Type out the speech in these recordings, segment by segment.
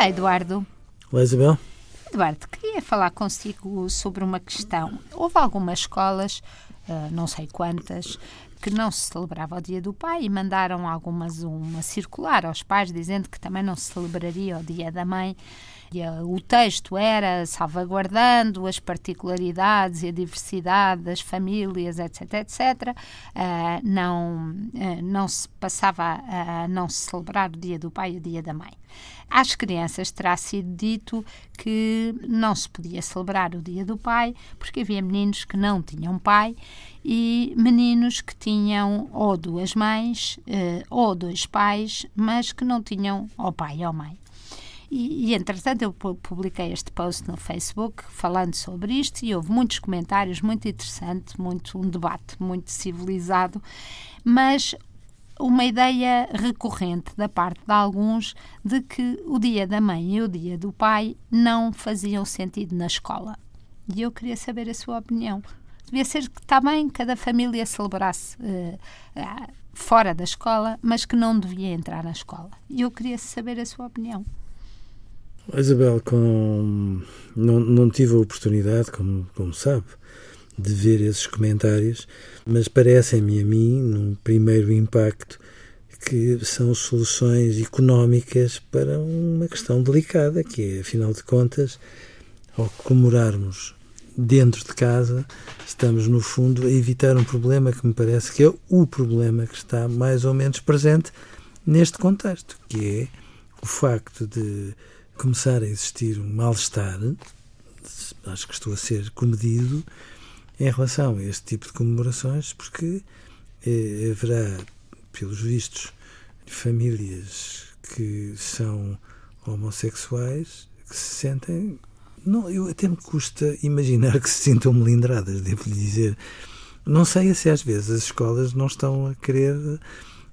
Olá, Eduardo. Olá, Isabel. Eduardo, queria falar consigo sobre uma questão. Houve algumas escolas, eh, não sei quantas, que não se celebrava o Dia do Pai e mandaram algumas uma circular aos pais dizendo que também não se celebraria o Dia da Mãe. E, uh, o texto era salvaguardando as particularidades e a diversidade das famílias, etc, etc. Uh, não, uh, não se passava a não se celebrar o Dia do Pai e o Dia da Mãe. Às crianças terá sido dito que não se podia celebrar o Dia do Pai porque havia meninos que não tinham pai e meninos que tinham ou duas mães ou dois pais, mas que não tinham ou pai ou mãe. E, e, entretanto, eu publiquei este post no Facebook falando sobre isto e houve muitos comentários, muito interessante, muito, um debate muito civilizado, mas uma ideia recorrente da parte de alguns de que o dia da mãe e o dia do pai não faziam sentido na escola. E eu queria saber a sua opinião. Devia ser que também cada família celebrasse uh, uh, fora da escola, mas que não devia entrar na escola. E eu queria saber a sua opinião. Isabel, com... não, não tive a oportunidade, como, como sabe, de ver esses comentários, mas parecem-me a mim, num primeiro impacto, que são soluções económicas para uma questão delicada, que é, afinal de contas, ao comemorarmos dentro de casa, estamos, no fundo, a evitar um problema que me parece que é o problema que está mais ou menos presente neste contexto, que é o facto de começar a existir um mal-estar, acho que estou a ser comedido, em relação a este tipo de comemorações, porque eh, haverá, pelos vistos, famílias que são homossexuais que se sentem. Não, eu até me custa imaginar que se sintam melindradas, devo lhe dizer. Não sei se às vezes as escolas não estão a querer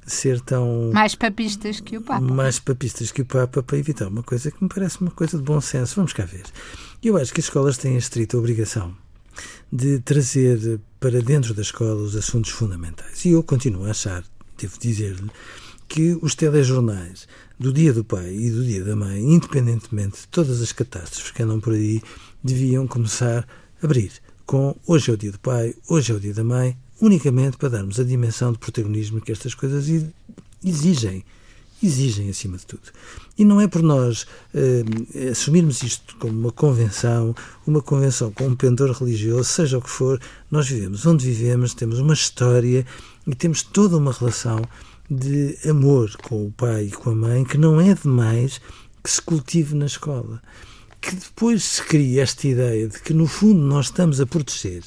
ser tão. Mais papistas que o Papa. Mais papistas que o Papa para evitar uma coisa que me parece uma coisa de bom senso. Vamos cá ver. Eu acho que as escolas têm a estrita obrigação de trazer para dentro da escola os assuntos fundamentais. E eu continuo a achar, devo dizer-lhe, que os telejornais do Dia do Pai e do Dia da Mãe, independentemente de todas as catástrofes que andam por aí, deviam começar a abrir com hoje é o Dia do Pai, hoje é o Dia da Mãe, unicamente para darmos a dimensão de protagonismo que estas coisas exigem. Exigem, acima de tudo. E não é por nós eh, assumirmos isto como uma convenção, uma convenção com um pendor religioso, seja o que for, nós vivemos onde vivemos, temos uma história e temos toda uma relação de amor com o pai e com a mãe que não é demais que se cultive na escola. Que depois se cria esta ideia de que, no fundo, nós estamos a proteger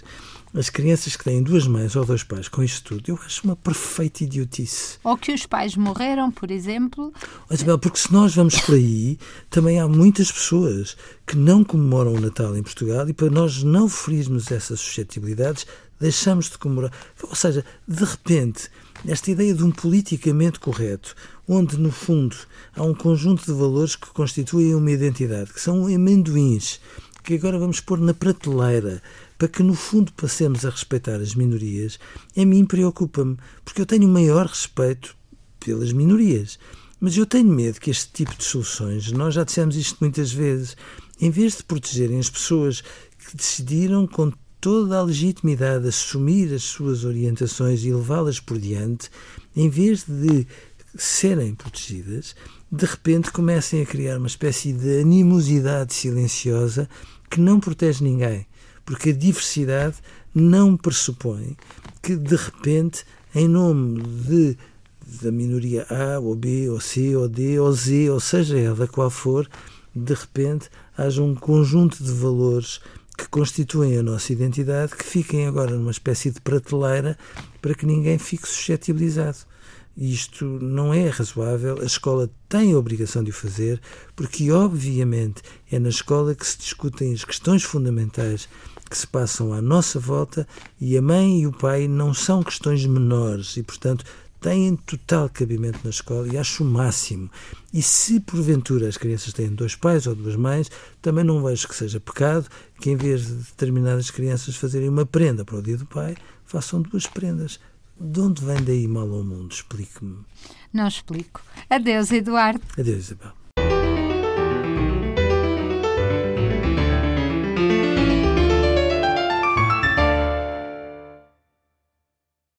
as crianças que têm duas mães ou dois pais com isto tudo, eu acho uma perfeita idiotice. Ou que os pais morreram, por exemplo. Isabel, porque se nós vamos por aí, também há muitas pessoas que não comemoram o Natal em Portugal e para nós não ferirmos essas suscetibilidades, deixamos de comemorar. Ou seja, de repente, esta ideia de um politicamente correto, onde no fundo há um conjunto de valores que constituem uma identidade, que são amendoins, que agora vamos pôr na prateleira para que no fundo passemos a respeitar as minorias, a mim preocupa-me, porque eu tenho o maior respeito pelas minorias. Mas eu tenho medo que este tipo de soluções, nós já dissemos isto muitas vezes, em vez de protegerem as pessoas que decidiram com toda a legitimidade assumir as suas orientações e levá-las por diante, em vez de serem protegidas, de repente comecem a criar uma espécie de animosidade silenciosa que não protege ninguém porque a diversidade não pressupõe que, de repente, em nome de, da minoria A, ou B, ou C, ou D, ou Z, ou seja ela qual for, de repente haja um conjunto de valores que constituem a nossa identidade que fiquem agora numa espécie de prateleira para que ninguém fique suscetibilizado. Isto não é razoável, a escola tem a obrigação de o fazer, porque, obviamente, é na escola que se discutem as questões fundamentais que se passam à nossa volta e a mãe e o pai não são questões menores e, portanto, têm total cabimento na escola e acho o máximo. E se porventura as crianças têm dois pais ou duas mães, também não vejo que seja pecado que em vez de determinadas crianças fazerem uma prenda para o dia do pai, façam duas prendas. De onde vem daí mal ao mundo? Explique-me. Não explico. Adeus, Eduardo. Adeus, Isabel.